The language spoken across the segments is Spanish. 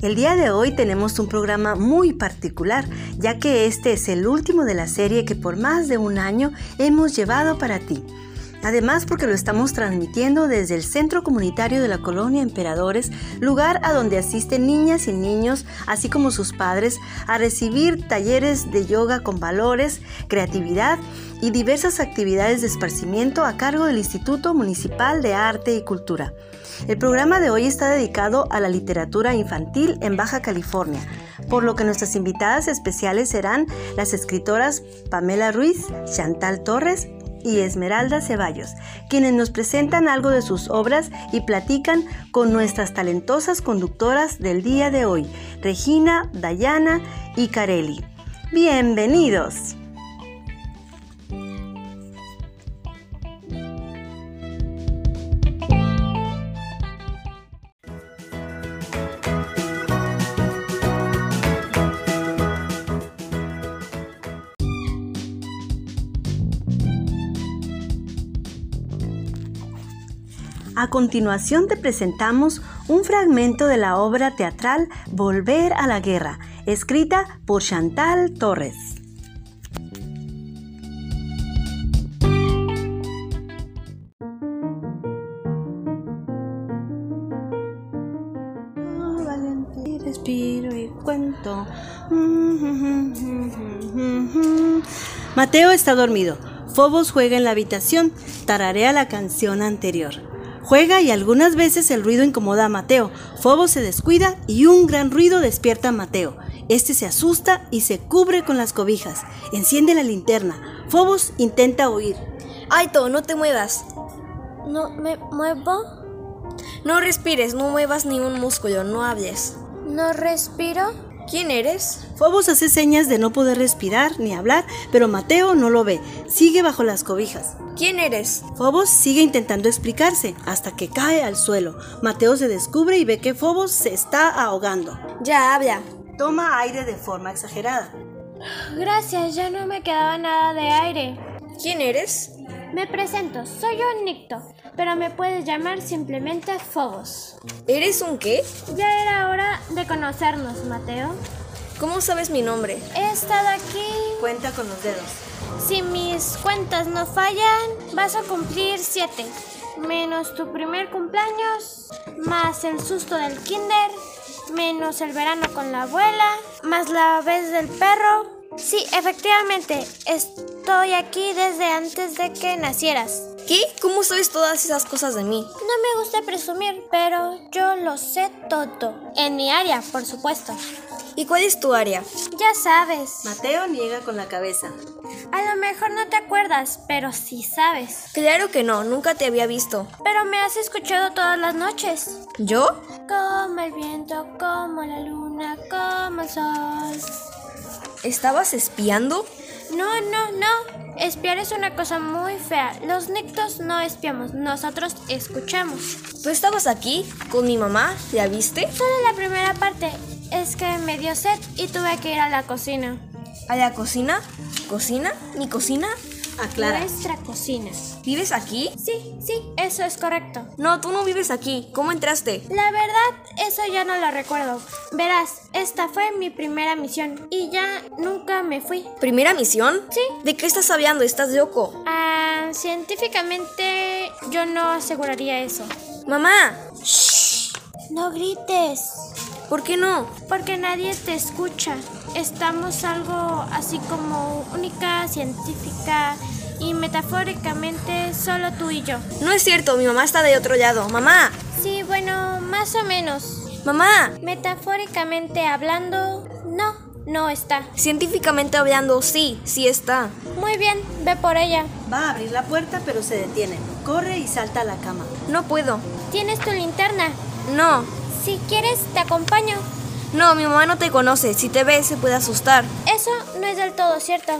El día de hoy tenemos un programa muy particular, ya que este es el último de la serie que por más de un año hemos llevado para ti. Además porque lo estamos transmitiendo desde el Centro Comunitario de la Colonia Emperadores, lugar a donde asisten niñas y niños, así como sus padres, a recibir talleres de yoga con valores, creatividad y diversas actividades de esparcimiento a cargo del Instituto Municipal de Arte y Cultura. El programa de hoy está dedicado a la literatura infantil en Baja California, por lo que nuestras invitadas especiales serán las escritoras Pamela Ruiz, Chantal Torres y Esmeralda Ceballos, quienes nos presentan algo de sus obras y platican con nuestras talentosas conductoras del día de hoy, Regina, Dayana y Carelli. Bienvenidos. A continuación te presentamos un fragmento de la obra teatral Volver a la Guerra, escrita por Chantal Torres. Respiro y cuento. Mateo está dormido. Fobos juega en la habitación, tararea la canción anterior. Juega y algunas veces el ruido incomoda a Mateo. Fobos se descuida y un gran ruido despierta a Mateo. Este se asusta y se cubre con las cobijas. Enciende la linterna. Fobos intenta huir. Aito, no te muevas. ¿No me muevo? No respires, no muevas ni un músculo, no hables. ¿No respiro? ¿Quién eres? Fobos hace señas de no poder respirar ni hablar, pero Mateo no lo ve. Sigue bajo las cobijas. ¿Quién eres? Fobos sigue intentando explicarse hasta que cae al suelo. Mateo se descubre y ve que Fobos se está ahogando. Ya habla. Toma aire de forma exagerada. Gracias, ya no me quedaba nada de aire. ¿Quién eres? Me presento, soy un nicto, pero me puedes llamar simplemente Fobos. ¿Eres un qué? Ya era hora de conocernos, Mateo. ¿Cómo sabes mi nombre? He estado aquí. Cuenta con los dedos. Si mis cuentas no fallan, vas a cumplir siete. Menos tu primer cumpleaños, más el susto del kinder, menos el verano con la abuela, más la vez del perro. Sí, efectivamente, estoy aquí desde antes de que nacieras. ¿Qué? ¿Cómo sabes todas esas cosas de mí? No me gusta presumir, pero yo lo sé todo. En mi área, por supuesto. ¿Y cuál es tu área? Ya sabes. Mateo niega con la cabeza. A lo mejor no te acuerdas, pero sí sabes. Claro que no, nunca te había visto. Pero me has escuchado todas las noches. ¿Yo? Como el viento, como la luna, como el sol. ¿Estabas espiando? No, no, no. Espiar es una cosa muy fea. Los nictos no espiamos, nosotros escuchamos. ¿Tú estabas aquí con mi mamá? ¿La viste? Solo la primera parte. Es que me dio sed y tuve que ir a la cocina. ¿A la cocina? ¿Cocina? ¿Mi cocina? Aclara. Nuestra cocina. ¿Vives aquí? Sí, sí, eso es correcto. No, tú no vives aquí. ¿Cómo entraste? La verdad, eso ya no lo recuerdo. Verás, esta fue mi primera misión y ya nunca me fui. ¿Primera misión? Sí. ¿De qué estás hablando? ¿Estás loco? Ah, científicamente yo no aseguraría eso. ¡Mamá! No grites, ¿Por qué no? porque nadie te escucha. Estamos algo así como única, científica y metafóricamente solo tú y yo. No es cierto, mi mamá está de otro lado. ¡Mamá! Sí, bueno, más o menos. ¡Mamá! Metafóricamente hablando, no, no está. Científicamente hablando, sí, sí está. Muy bien, ve por ella. Va a abrir la puerta pero se detiene. Corre y salta a la cama. No puedo. ¿Tienes tu linterna? No. Si quieres, te acompaño. No, mi mamá no te conoce. Si te ve, se puede asustar. Eso no es del todo cierto.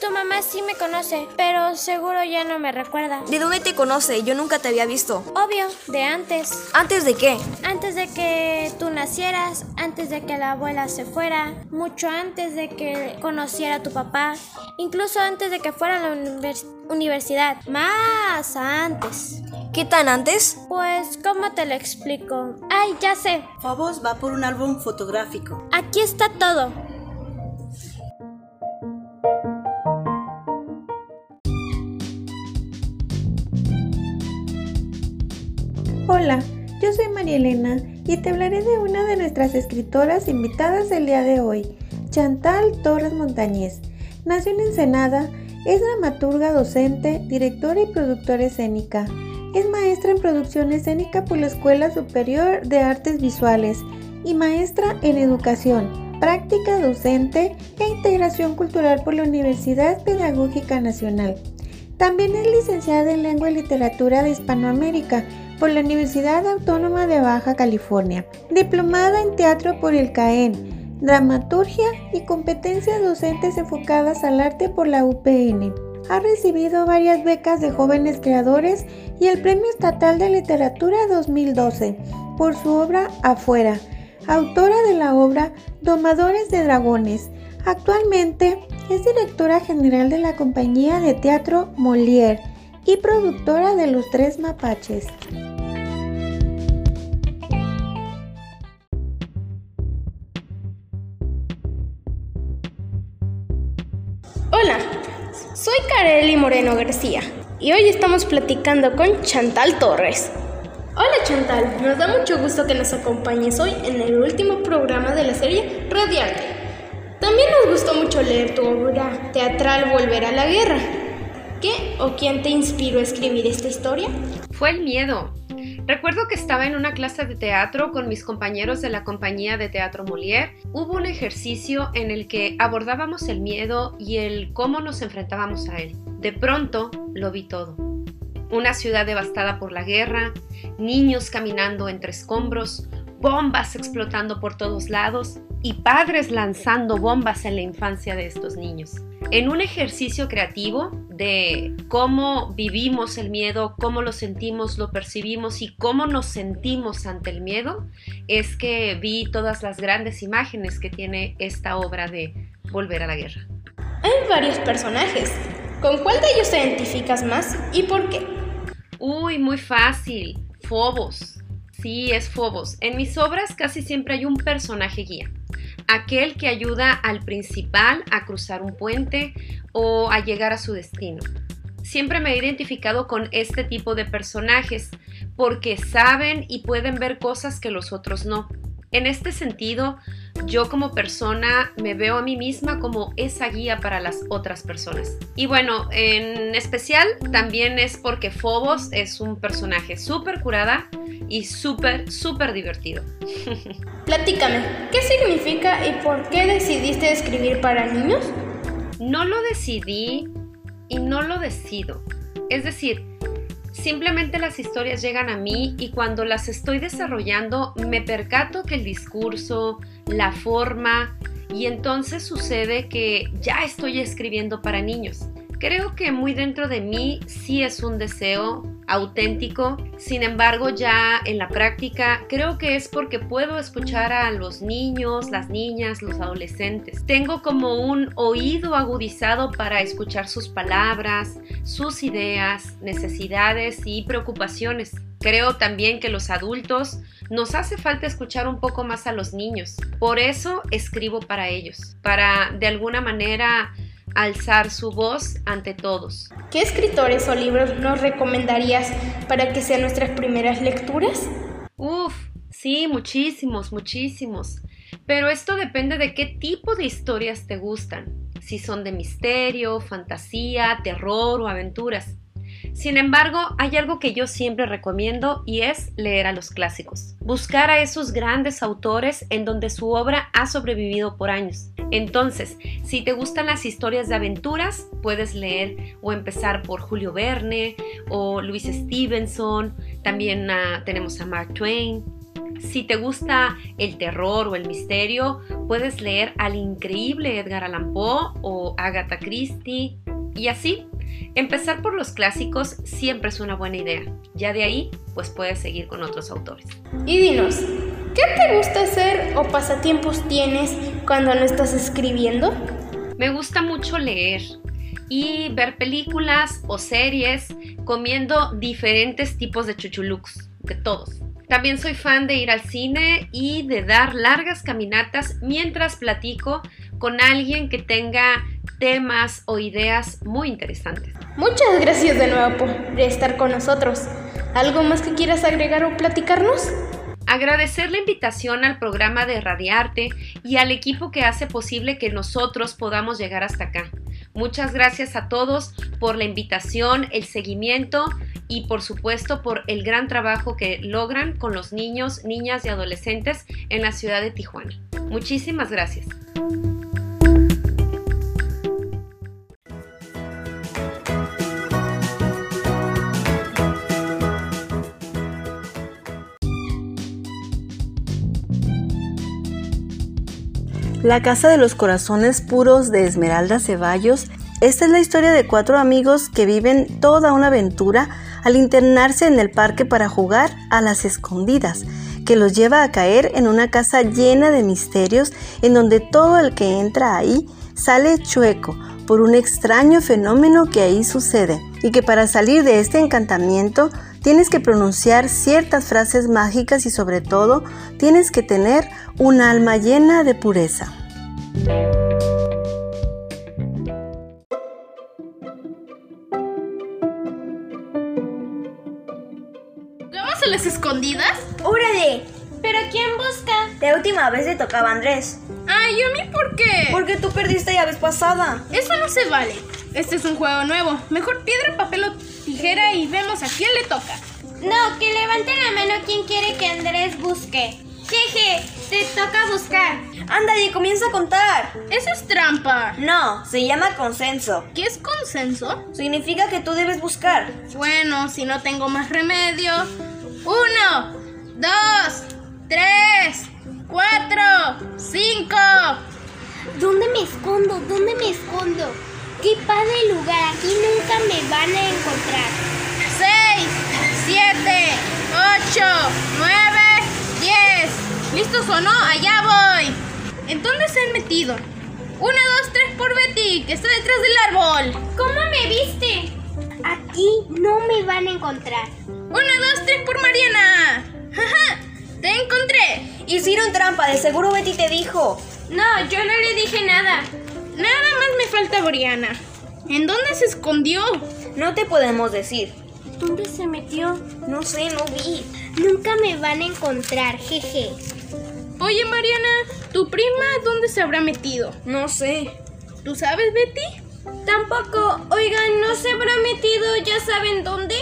Tu mamá sí me conoce, pero seguro ya no me recuerda. ¿De dónde te conoce? Yo nunca te había visto. Obvio, de antes. ¿Antes de qué? Antes de que tú nacieras, antes de que la abuela se fuera, mucho antes de que conociera a tu papá, incluso antes de que fuera a la univers- universidad. Más antes. ¿Qué tan antes? Pues, ¿cómo te lo explico? Ay, ya sé. Fobos va por un álbum fotográfico. Aquí está todo. Hola, yo soy María Elena y te hablaré de una de nuestras escritoras invitadas del día de hoy, Chantal Torres Montañez. Nació en Ensenada, es dramaturga, docente, directora y productora escénica. Es maestra en producción escénica por la Escuela Superior de Artes Visuales y maestra en educación, práctica docente e integración cultural por la Universidad Pedagógica Nacional. También es licenciada en Lengua y Literatura de Hispanoamérica por la Universidad Autónoma de Baja California, diplomada en teatro por el CAEN, dramaturgia y competencias docentes enfocadas al arte por la UPN. Ha recibido varias becas de jóvenes creadores y el Premio Estatal de Literatura 2012 por su obra Afuera, autora de la obra Domadores de Dragones. Actualmente es directora general de la compañía de teatro Molière y productora de Los Tres Mapaches. Soy Kareli Moreno García y hoy estamos platicando con Chantal Torres. Hola Chantal, nos da mucho gusto que nos acompañes hoy en el último programa de la serie Radiante. También nos gustó mucho leer tu obra teatral Volver a la Guerra. ¿Qué o quién te inspiró a escribir esta historia? Fue el miedo. Recuerdo que estaba en una clase de teatro con mis compañeros de la compañía de teatro Molière. Hubo un ejercicio en el que abordábamos el miedo y el cómo nos enfrentábamos a él. De pronto lo vi todo. Una ciudad devastada por la guerra, niños caminando entre escombros, bombas explotando por todos lados y padres lanzando bombas en la infancia de estos niños. En un ejercicio creativo de cómo vivimos el miedo, cómo lo sentimos, lo percibimos y cómo nos sentimos ante el miedo, es que vi todas las grandes imágenes que tiene esta obra de Volver a la Guerra. Hay varios personajes. ¿Con cuál de ellos te identificas más y por qué? Uy, muy fácil. Fobos. Sí, es Fobos. En mis obras casi siempre hay un personaje guía. Aquel que ayuda al principal a cruzar un puente o a llegar a su destino. Siempre me he identificado con este tipo de personajes porque saben y pueden ver cosas que los otros no. En este sentido, yo como persona me veo a mí misma como esa guía para las otras personas. Y bueno, en especial también es porque Phobos es un personaje súper curada y súper, súper divertido. Platícame, ¿qué significa y por qué decidiste escribir para niños? No lo decidí y no lo decido. Es decir, simplemente las historias llegan a mí y cuando las estoy desarrollando me percato que el discurso, la forma y entonces sucede que ya estoy escribiendo para niños. Creo que muy dentro de mí sí es un deseo auténtico, sin embargo ya en la práctica creo que es porque puedo escuchar a los niños, las niñas, los adolescentes. Tengo como un oído agudizado para escuchar sus palabras, sus ideas, necesidades y preocupaciones. Creo también que los adultos nos hace falta escuchar un poco más a los niños. Por eso escribo para ellos, para de alguna manera alzar su voz ante todos. ¿Qué escritores o libros nos recomendarías para que sean nuestras primeras lecturas? Uf, sí, muchísimos, muchísimos. Pero esto depende de qué tipo de historias te gustan. Si son de misterio, fantasía, terror o aventuras. Sin embargo, hay algo que yo siempre recomiendo y es leer a los clásicos. Buscar a esos grandes autores en donde su obra ha sobrevivido por años. Entonces, si te gustan las historias de aventuras, puedes leer o empezar por Julio Verne o Luis Stevenson. También uh, tenemos a Mark Twain. Si te gusta el terror o el misterio, puedes leer al increíble Edgar Allan Poe o Agatha Christie y así. Empezar por los clásicos siempre es una buena idea. Ya de ahí, pues puedes seguir con otros autores. Y dinos, ¿qué te gusta hacer o pasatiempos tienes cuando no estás escribiendo? Me gusta mucho leer y ver películas o series comiendo diferentes tipos de chuchulucos, de todos. También soy fan de ir al cine y de dar largas caminatas mientras platico con alguien que tenga temas o ideas muy interesantes. Muchas gracias de nuevo por estar con nosotros. ¿Algo más que quieras agregar o platicarnos? Agradecer la invitación al programa de Radiarte y al equipo que hace posible que nosotros podamos llegar hasta acá. Muchas gracias a todos por la invitación, el seguimiento y por supuesto por el gran trabajo que logran con los niños, niñas y adolescentes en la ciudad de Tijuana. Muchísimas gracias. La Casa de los Corazones Puros de Esmeralda Ceballos. Esta es la historia de cuatro amigos que viven toda una aventura al internarse en el parque para jugar a las escondidas, que los lleva a caer en una casa llena de misterios en donde todo el que entra ahí sale chueco por un extraño fenómeno que ahí sucede y que para salir de este encantamiento tienes que pronunciar ciertas frases mágicas y sobre todo tienes que tener un alma llena de pureza. ¿Vamos a las escondidas? ¡Órale! ¿Pero quién busca? La última vez le tocaba a Andrés. Ay, ¿a mí por qué? Porque tú perdiste la vez pasada. Eso no se vale. Este es un juego nuevo. Mejor piedra, papel o tijera y vemos a quién le toca. No, que levante la mano quien quiere que Andrés busque. Jeje, te toca buscar. Ándale, comienza a contar. Eso es trampa. No, se llama consenso. ¿Qué es consenso? Significa que tú debes buscar. Bueno, si no tengo más remedio. Uno, dos, tres, cuatro, cinco. ¿Dónde me escondo? ¿Dónde me escondo? ¡Qué padre lugar! Aquí nunca me van a encontrar. Seis, siete, ocho, nueve, diez. ¿Listos o no? Allá voy. ¿En dónde se han metido? Uno, dos, tres por Betty, que está detrás del árbol. ¿Cómo me viste? Aquí no me van a encontrar. Uno, dos, tres por Mariana. ¡Jaja! ¡Te encontré! Hicieron trampa, de seguro Betty te dijo. No, yo no le dije nada. Nada me falta Briana. ¿En dónde se escondió? No te podemos decir. ¿Dónde se metió? No sé, no vi. Nunca me van a encontrar, jeje. Oye, Mariana, ¿tu prima dónde se habrá metido? No sé. ¿Tú sabes, Betty? Tampoco. Oigan, ¿no se habrá metido ya saben dónde?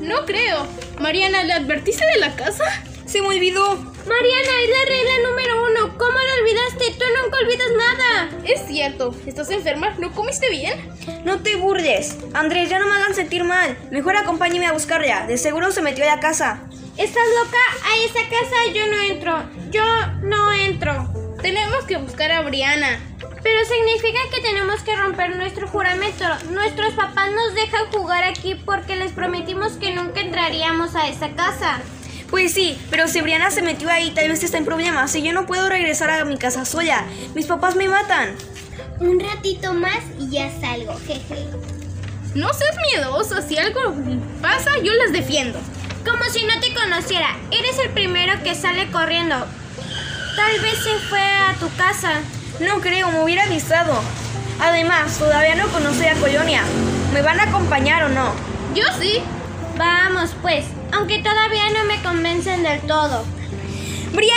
No creo. Mariana, ¿le advertiste de la casa? Se me olvidó. Mariana, es la regla número uno. ¿Cómo lo olvidaste? Tú nunca olvidas nada. Es cierto. ¿Estás enferma? ¿No comiste bien? No te burles. Andrés, ya no me hagan sentir mal. Mejor acompáñeme a buscarla. De seguro se metió a la casa. ¿Estás loca? A esa casa yo no entro. Yo no entro. Tenemos que buscar a Briana. Pero significa que tenemos que romper nuestro juramento. Nuestros papás nos dejan jugar aquí porque les prometimos que nunca entraríamos a esa casa. Pues sí, pero si Briana se metió ahí, tal vez está en problemas. Y yo no puedo regresar a mi casa sola. Mis papás me matan. Un ratito más y ya salgo, jeje. No seas miedosa. Si algo pasa, yo las defiendo. Como si no te conociera. Eres el primero que sale corriendo. Tal vez se fue a tu casa. No creo, me hubiera avisado. Además, todavía no conocí a Colonia. ¿Me van a acompañar o no? Yo sí. Vamos, pues, aunque todavía no me convencen del todo. ¡Briana!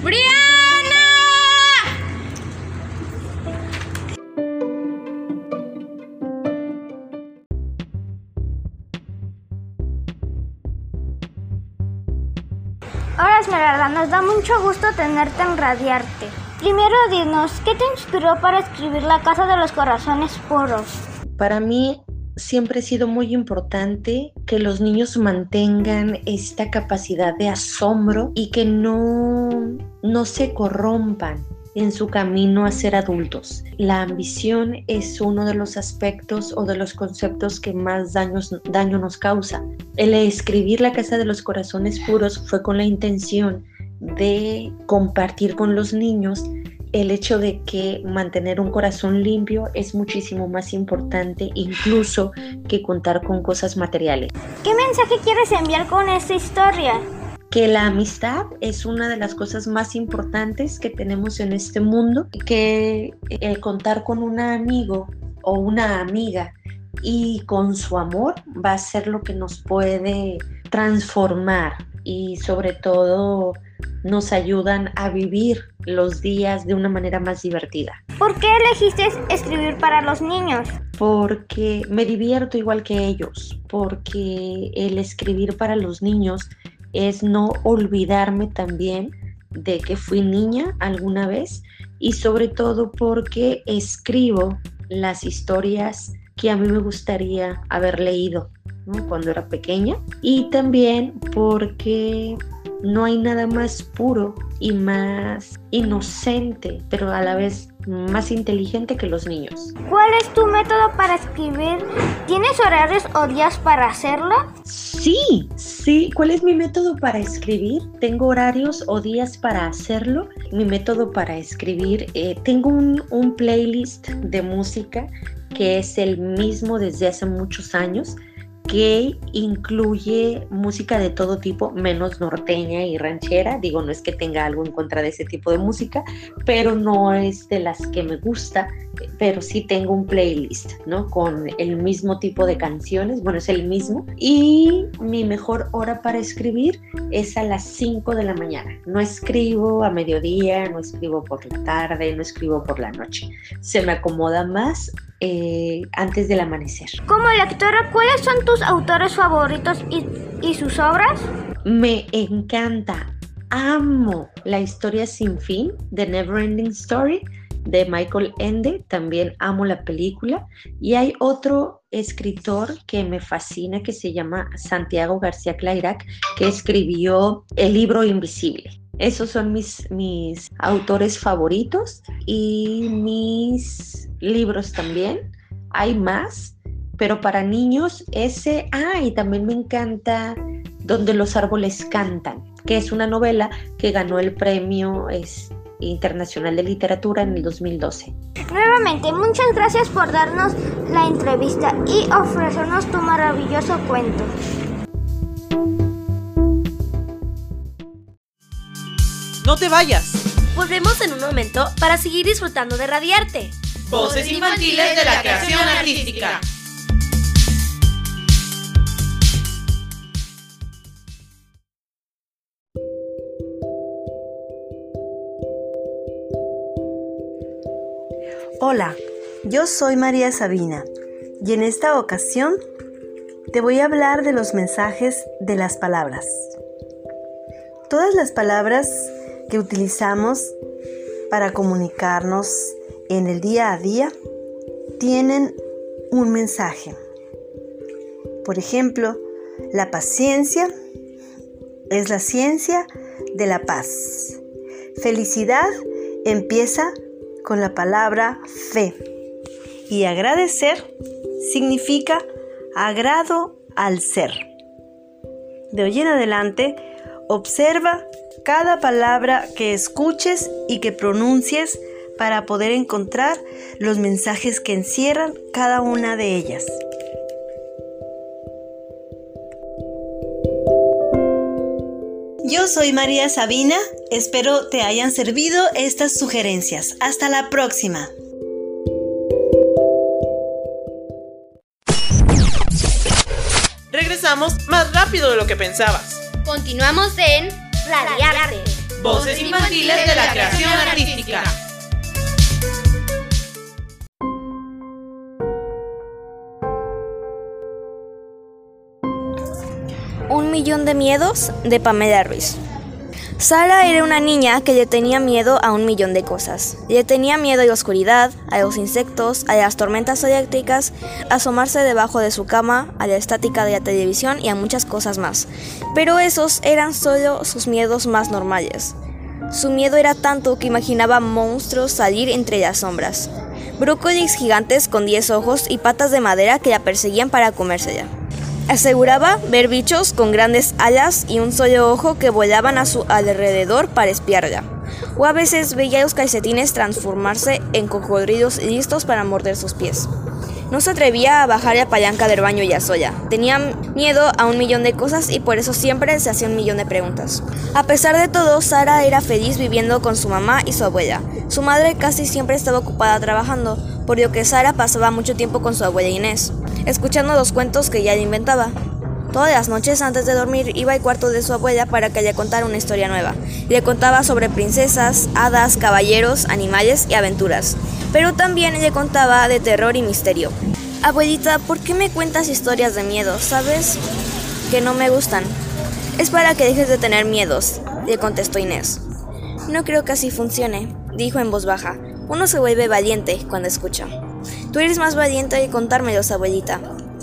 ¡Briana! Nos da mucho gusto tenerte en Radiarte. Primero dinos, ¿qué te inspiró para escribir La Casa de los Corazones Puros? Para mí, siempre ha sido muy importante que los niños mantengan esta capacidad de asombro y que no, no se corrompan en su camino a ser adultos. La ambición es uno de los aspectos o de los conceptos que más daños, daño nos causa. El escribir La Casa de los Corazones Puros fue con la intención de compartir con los niños el hecho de que mantener un corazón limpio es muchísimo más importante incluso que contar con cosas materiales. ¿Qué mensaje quieres enviar con esta historia? que la amistad es una de las cosas más importantes que tenemos en este mundo, que el contar con un amigo o una amiga y con su amor va a ser lo que nos puede transformar y sobre todo nos ayudan a vivir los días de una manera más divertida. ¿Por qué elegiste escribir para los niños? Porque me divierto igual que ellos, porque el escribir para los niños es no olvidarme también de que fui niña alguna vez y sobre todo porque escribo las historias que a mí me gustaría haber leído cuando era pequeña y también porque no hay nada más puro y más inocente, pero a la vez más inteligente que los niños. ¿Cuál es tu método para escribir? ¿Tienes horarios o días para hacerlo? Sí, sí. ¿Cuál es mi método para escribir? Tengo horarios o días para hacerlo. Mi método para escribir, eh, tengo un, un playlist de música que es el mismo desde hace muchos años que incluye música de todo tipo, menos norteña y ranchera. Digo, no es que tenga algo en contra de ese tipo de música, pero no es de las que me gusta, pero sí tengo un playlist, ¿no? Con el mismo tipo de canciones, bueno, es el mismo. Y mi mejor hora para escribir es a las 5 de la mañana. No escribo a mediodía, no escribo por la tarde, no escribo por la noche. Se me acomoda más eh, antes del amanecer. Como lectora, ¿cuáles son tus autores favoritos y, y sus obras? Me encanta, amo la historia sin fin de Neverending Story de Michael Ende, también amo la película. Y hay otro escritor que me fascina que se llama Santiago García Clairac, que escribió El libro invisible. Esos son mis, mis autores favoritos y mis libros también. Hay más, pero para niños ese, ah, y también me encanta Donde los árboles cantan, que es una novela que ganó el premio es, internacional de literatura en el 2012. Nuevamente, muchas gracias por darnos la entrevista y ofrecernos tu maravilloso cuento. No te vayas. Volvemos en un momento para seguir disfrutando de Radiarte. Voces infantiles de la creación artística. Hola, yo soy María Sabina y en esta ocasión te voy a hablar de los mensajes de las palabras. Todas las palabras que utilizamos para comunicarnos en el día a día tienen un mensaje. Por ejemplo, la paciencia es la ciencia de la paz. Felicidad empieza con la palabra fe. Y agradecer significa agrado al ser. De hoy en adelante, observa cada palabra que escuches y que pronuncies para poder encontrar los mensajes que encierran cada una de ellas. Yo soy María Sabina, espero te hayan servido estas sugerencias. Hasta la próxima. Regresamos más rápido de lo que pensabas. Continuamos en Radiarte. Voces infantiles de la creación artística. Millón de miedos de Pamela Ruiz. Sara era una niña que le tenía miedo a un millón de cosas. Le tenía miedo a la oscuridad, a los insectos, a las tormentas eléctricas, a asomarse debajo de su cama, a la estática de la televisión y a muchas cosas más. Pero esos eran solo sus miedos más normales. Su miedo era tanto que imaginaba monstruos salir entre las sombras. Brócolis gigantes con 10 ojos y patas de madera que la perseguían para comérsela. Aseguraba ver bichos con grandes alas y un solo ojo que volaban a su alrededor para espiarla. O a veces veía los calcetines transformarse en cocodrilos listos para morder sus pies. No se atrevía a bajar la palanca del baño ya sola. Tenía miedo a un millón de cosas y por eso siempre se hacía un millón de preguntas. A pesar de todo, Sara era feliz viviendo con su mamá y su abuela. Su madre casi siempre estaba ocupada trabajando, por lo que Sara pasaba mucho tiempo con su abuela Inés, escuchando los cuentos que ella le inventaba. Todas las noches antes de dormir iba al cuarto de su abuela para que le contara una historia nueva. Le contaba sobre princesas, hadas, caballeros, animales y aventuras. Pero también le contaba de terror y misterio. Abuelita, ¿por qué me cuentas historias de miedo? ¿Sabes? Que no me gustan. Es para que dejes de tener miedos, le contestó Inés. No creo que así funcione, dijo en voz baja. Uno se vuelve valiente cuando escucha. Tú eres más valiente de contármelos, abuelita.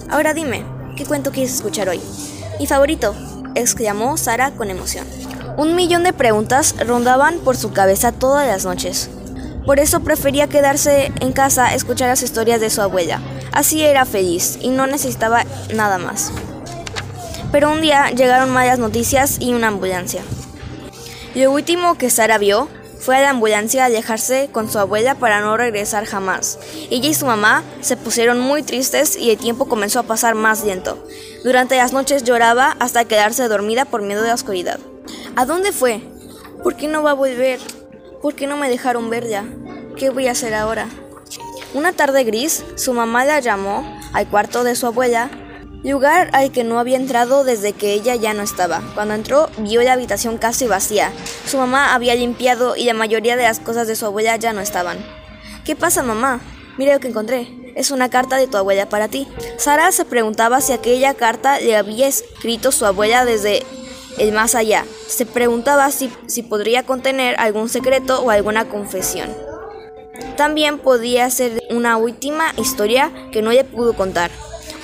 Ahora dime, ¿qué cuento quieres escuchar hoy? Mi favorito, exclamó Sara con emoción. Un millón de preguntas rondaban por su cabeza todas las noches. Por eso prefería quedarse en casa a escuchar las historias de su abuela. Así era feliz y no necesitaba nada más. Pero un día llegaron malas noticias y una ambulancia. Lo último que Sara vio fue a la ambulancia a alejarse con su abuela para no regresar jamás. Ella y su mamá se pusieron muy tristes y el tiempo comenzó a pasar más lento. Durante las noches lloraba hasta quedarse dormida por miedo de la oscuridad. ¿A dónde fue? ¿Por qué no va a volver? ¿Por qué no me dejaron verla? ¿Qué voy a hacer ahora? Una tarde gris, su mamá la llamó al cuarto de su abuela lugar al que no había entrado desde que ella ya no estaba. Cuando entró, vio la habitación casi vacía. Su mamá había limpiado y la mayoría de las cosas de su abuela ya no estaban. ¿Qué pasa, mamá? Mira lo que encontré. Es una carta de tu abuela para ti. Sara se preguntaba si aquella carta le había escrito su abuela desde el más allá. Se preguntaba si, si podría contener algún secreto o alguna confesión. También podía ser una última historia que no le pudo contar.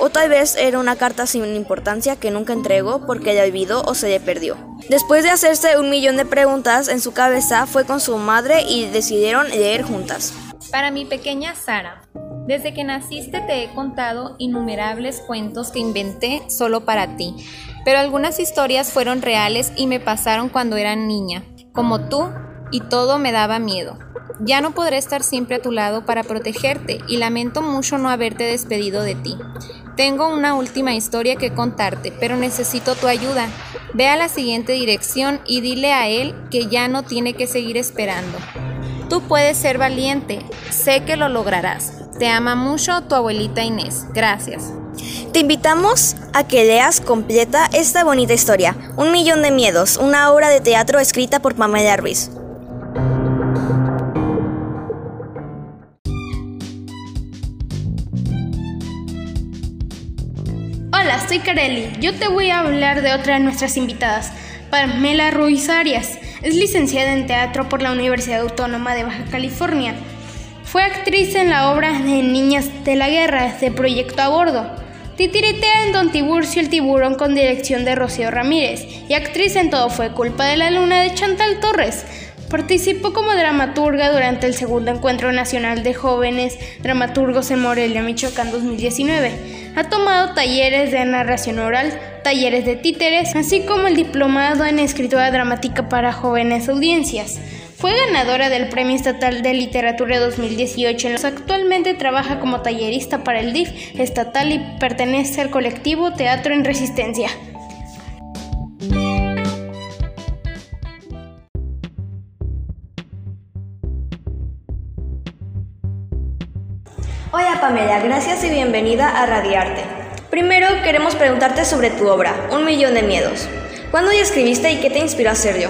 O tal vez era una carta sin importancia que nunca entregó porque la olvidó o se le perdió. Después de hacerse un millón de preguntas en su cabeza, fue con su madre y decidieron leer juntas. Para mi pequeña Sara, desde que naciste te he contado innumerables cuentos que inventé solo para ti, pero algunas historias fueron reales y me pasaron cuando era niña, como tú, y todo me daba miedo. Ya no podré estar siempre a tu lado para protegerte y lamento mucho no haberte despedido de ti. Tengo una última historia que contarte, pero necesito tu ayuda. Ve a la siguiente dirección y dile a él que ya no tiene que seguir esperando. Tú puedes ser valiente, sé que lo lograrás. Te ama mucho tu abuelita Inés. Gracias. Te invitamos a que leas completa esta bonita historia, Un millón de miedos, una obra de teatro escrita por Pamela Ruiz. Kareli. Yo te voy a hablar de otra de nuestras invitadas, Pamela Ruiz Arias. Es licenciada en teatro por la Universidad Autónoma de Baja California. Fue actriz en la obra de Niñas de la Guerra de Proyecto a Bordo. Titiritea en Don Tiburcio el Tiburón con dirección de Rocío Ramírez y actriz en Todo fue culpa de la luna de Chantal Torres. Participó como dramaturga durante el segundo encuentro nacional de jóvenes dramaturgos en Morelia, Michoacán 2019. Ha tomado talleres de narración oral, talleres de títeres, así como el diplomado en escritura dramática para jóvenes audiencias. Fue ganadora del Premio Estatal de Literatura 2018. Actualmente trabaja como tallerista para el DIF estatal y pertenece al colectivo Teatro en Resistencia. Pamela, gracias y bienvenida a Radiarte. Primero queremos preguntarte sobre tu obra, Un Millón de Miedos. ¿Cuándo la escribiste y qué te inspiró a hacerlo?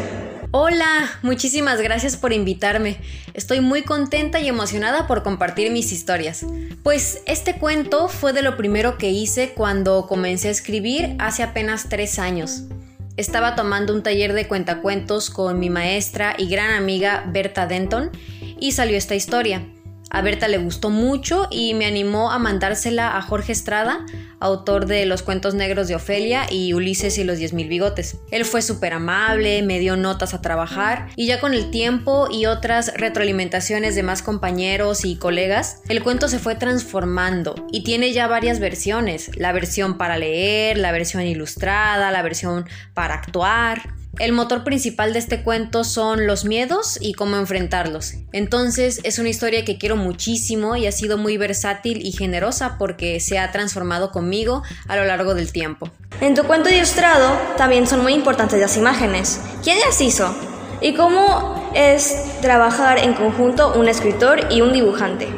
Hola, muchísimas gracias por invitarme. Estoy muy contenta y emocionada por compartir mis historias. Pues este cuento fue de lo primero que hice cuando comencé a escribir hace apenas tres años. Estaba tomando un taller de cuentacuentos con mi maestra y gran amiga Berta Denton y salió esta historia. A Berta le gustó mucho y me animó a mandársela a Jorge Estrada, autor de Los cuentos negros de Ofelia y Ulises y los diez mil bigotes. Él fue súper amable, me dio notas a trabajar y ya con el tiempo y otras retroalimentaciones de más compañeros y colegas, el cuento se fue transformando y tiene ya varias versiones, la versión para leer, la versión ilustrada, la versión para actuar. El motor principal de este cuento son los miedos y cómo enfrentarlos. Entonces es una historia que quiero muchísimo y ha sido muy versátil y generosa porque se ha transformado conmigo a lo largo del tiempo. En tu cuento ilustrado también son muy importantes las imágenes. ¿Quién las hizo? ¿Y cómo es trabajar en conjunto un escritor y un dibujante?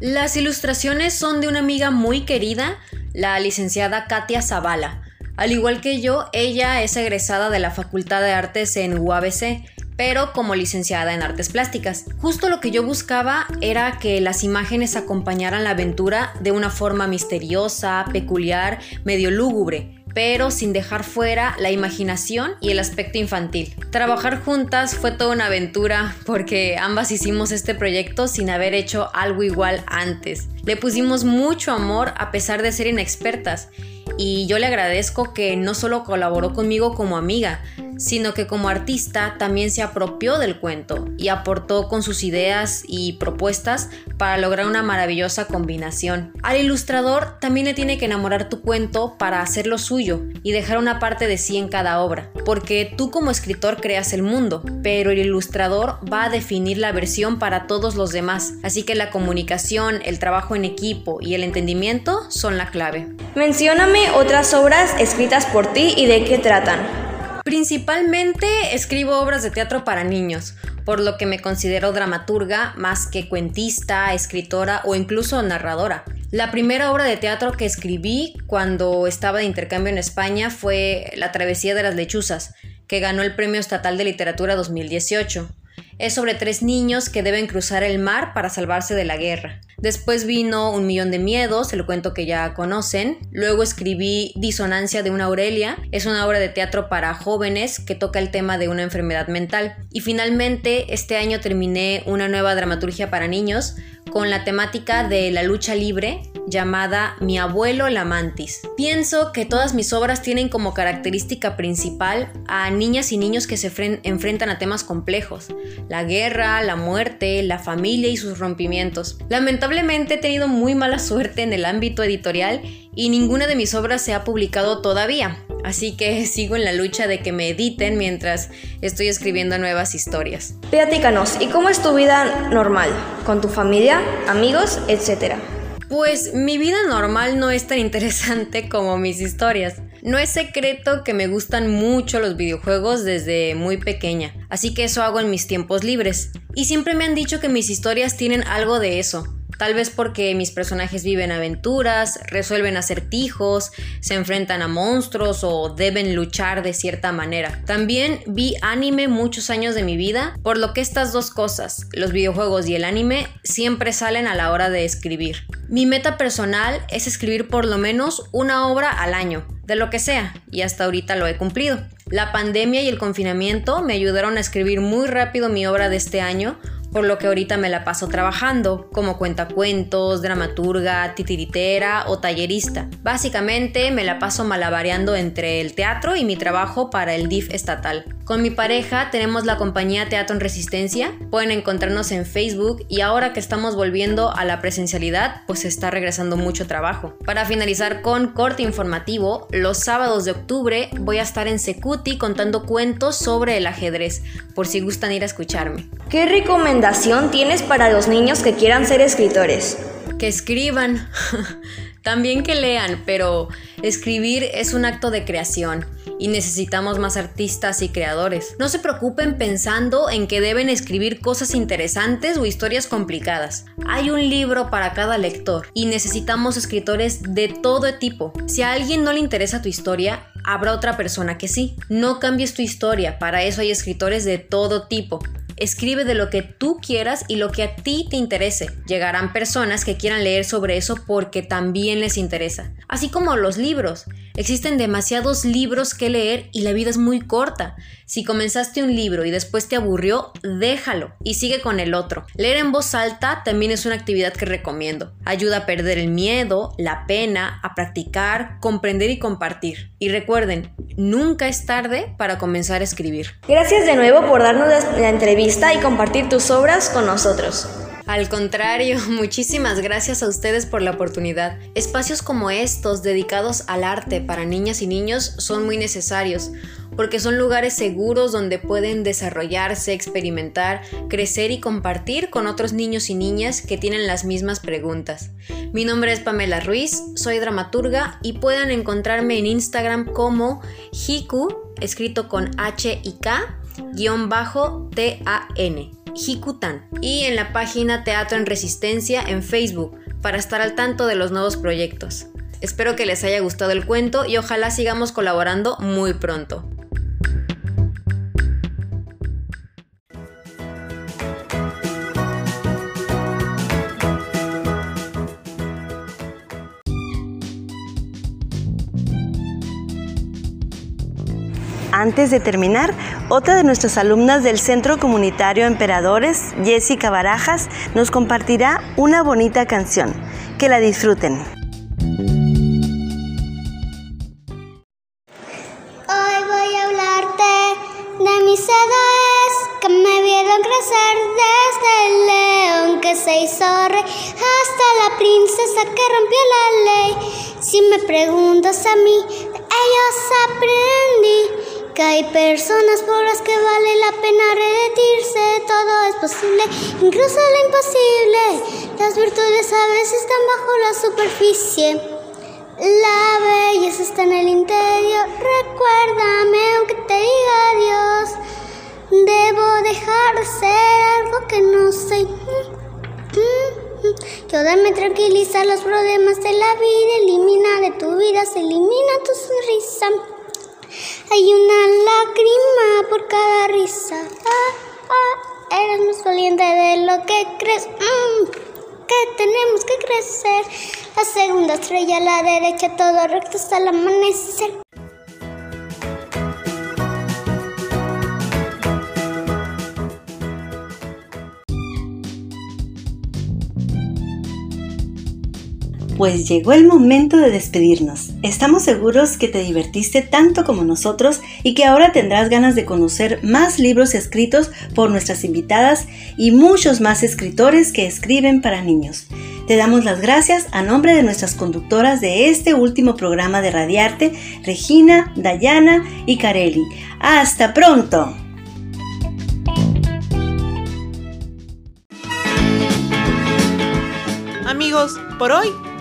Las ilustraciones son de una amiga muy querida, la licenciada Katia Zavala. Al igual que yo, ella es egresada de la Facultad de Artes en UABC, pero como licenciada en artes plásticas. Justo lo que yo buscaba era que las imágenes acompañaran la aventura de una forma misteriosa, peculiar, medio lúgubre pero sin dejar fuera la imaginación y el aspecto infantil. Trabajar juntas fue toda una aventura porque ambas hicimos este proyecto sin haber hecho algo igual antes. Le pusimos mucho amor a pesar de ser inexpertas y yo le agradezco que no solo colaboró conmigo como amiga, sino que como artista también se apropió del cuento y aportó con sus ideas y propuestas para lograr una maravillosa combinación. Al ilustrador también le tiene que enamorar tu cuento para hacerlo suyo y dejar una parte de sí en cada obra, porque tú como escritor creas el mundo, pero el ilustrador va a definir la versión para todos los demás, así que la comunicación, el trabajo en equipo y el entendimiento son la clave. Mencióname otras obras escritas por ti y de qué tratan. Principalmente escribo obras de teatro para niños, por lo que me considero dramaturga más que cuentista, escritora o incluso narradora. La primera obra de teatro que escribí cuando estaba de intercambio en España fue La travesía de las lechuzas, que ganó el Premio Estatal de Literatura 2018. Es sobre tres niños que deben cruzar el mar para salvarse de la guerra. Después vino Un Millón de Miedos, el cuento que ya conocen. Luego escribí Disonancia de una Aurelia, es una obra de teatro para jóvenes que toca el tema de una enfermedad mental. Y finalmente, este año terminé una nueva dramaturgia para niños con la temática de la lucha libre llamada Mi abuelo la mantis. Pienso que todas mis obras tienen como característica principal a niñas y niños que se enfrentan a temas complejos, la guerra, la muerte, la familia y sus rompimientos. Lamentablemente he tenido muy mala suerte en el ámbito editorial y ninguna de mis obras se ha publicado todavía, así que sigo en la lucha de que me editen mientras estoy escribiendo nuevas historias. Platícanos, ¿y cómo es tu vida normal? ¿Con tu familia, amigos, etcétera? Pues mi vida normal no es tan interesante como mis historias. No es secreto que me gustan mucho los videojuegos desde muy pequeña, así que eso hago en mis tiempos libres. Y siempre me han dicho que mis historias tienen algo de eso. Tal vez porque mis personajes viven aventuras, resuelven acertijos, se enfrentan a monstruos o deben luchar de cierta manera. También vi anime muchos años de mi vida, por lo que estas dos cosas, los videojuegos y el anime, siempre salen a la hora de escribir. Mi meta personal es escribir por lo menos una obra al año, de lo que sea, y hasta ahorita lo he cumplido. La pandemia y el confinamiento me ayudaron a escribir muy rápido mi obra de este año, por lo que ahorita me la paso trabajando como cuentacuentos, dramaturga, titiritera o tallerista. Básicamente me la paso malabareando entre el teatro y mi trabajo para el DIF estatal. Con mi pareja tenemos la compañía Teatro en Resistencia, pueden encontrarnos en Facebook y ahora que estamos volviendo a la presencialidad, pues está regresando mucho trabajo. Para finalizar con corte informativo, los sábados de octubre voy a estar en Secuti contando cuentos sobre el ajedrez, por si gustan ir a escucharme. ¿Qué tienes para los niños que quieran ser escritores? Que escriban. También que lean, pero escribir es un acto de creación y necesitamos más artistas y creadores. No se preocupen pensando en que deben escribir cosas interesantes o historias complicadas. Hay un libro para cada lector y necesitamos escritores de todo tipo. Si a alguien no le interesa tu historia, habrá otra persona que sí. No cambies tu historia, para eso hay escritores de todo tipo. Escribe de lo que tú quieras y lo que a ti te interese. Llegarán personas que quieran leer sobre eso porque también les interesa. Así como los libros. Existen demasiados libros que leer y la vida es muy corta. Si comenzaste un libro y después te aburrió, déjalo y sigue con el otro. Leer en voz alta también es una actividad que recomiendo. Ayuda a perder el miedo, la pena, a practicar, comprender y compartir. Y recuerden, nunca es tarde para comenzar a escribir. Gracias de nuevo por darnos la entrevista y compartir tus obras con nosotros. Al contrario, muchísimas gracias a ustedes por la oportunidad. Espacios como estos dedicados al arte para niñas y niños son muy necesarios porque son lugares seguros donde pueden desarrollarse, experimentar, crecer y compartir con otros niños y niñas que tienen las mismas preguntas. Mi nombre es Pamela Ruiz, soy dramaturga y pueden encontrarme en Instagram como Hiku, escrito con H y K, guion bajo T-A-N. Hikutan y en la página Teatro en Resistencia en Facebook para estar al tanto de los nuevos proyectos. Espero que les haya gustado el cuento y ojalá sigamos colaborando muy pronto. Antes de terminar, otra de nuestras alumnas del Centro Comunitario Emperadores, Jessica Barajas, nos compartirá una bonita canción. Que la disfruten. Hoy voy a hablarte de mis héroes que me vieron crecer desde el león que se hizo rey hasta la princesa que rompió la ley. Si me preguntas a mí, ellos aprendí que hay personas por las que vale la pena redetirse, todo es posible, incluso lo imposible. Las virtudes a veces están bajo la superficie. La belleza está en el interior. Recuérdame aunque te diga adiós. Debo dejar de ser algo que no soy. Ayúdame a tranquilizar los problemas de la vida. Elimina de tu vida, se elimina tu sonrisa. Hay una lágrima por cada risa. Ah, ah, eres más valiente de lo que crees. Mm, que tenemos que crecer. La segunda estrella a la derecha, todo recto hasta el amanecer. Pues llegó el momento de despedirnos. Estamos seguros que te divertiste tanto como nosotros y que ahora tendrás ganas de conocer más libros escritos por nuestras invitadas y muchos más escritores que escriben para niños. Te damos las gracias a nombre de nuestras conductoras de este último programa de Radiarte, Regina, Dayana y Carelli. ¡Hasta pronto! Amigos, por hoy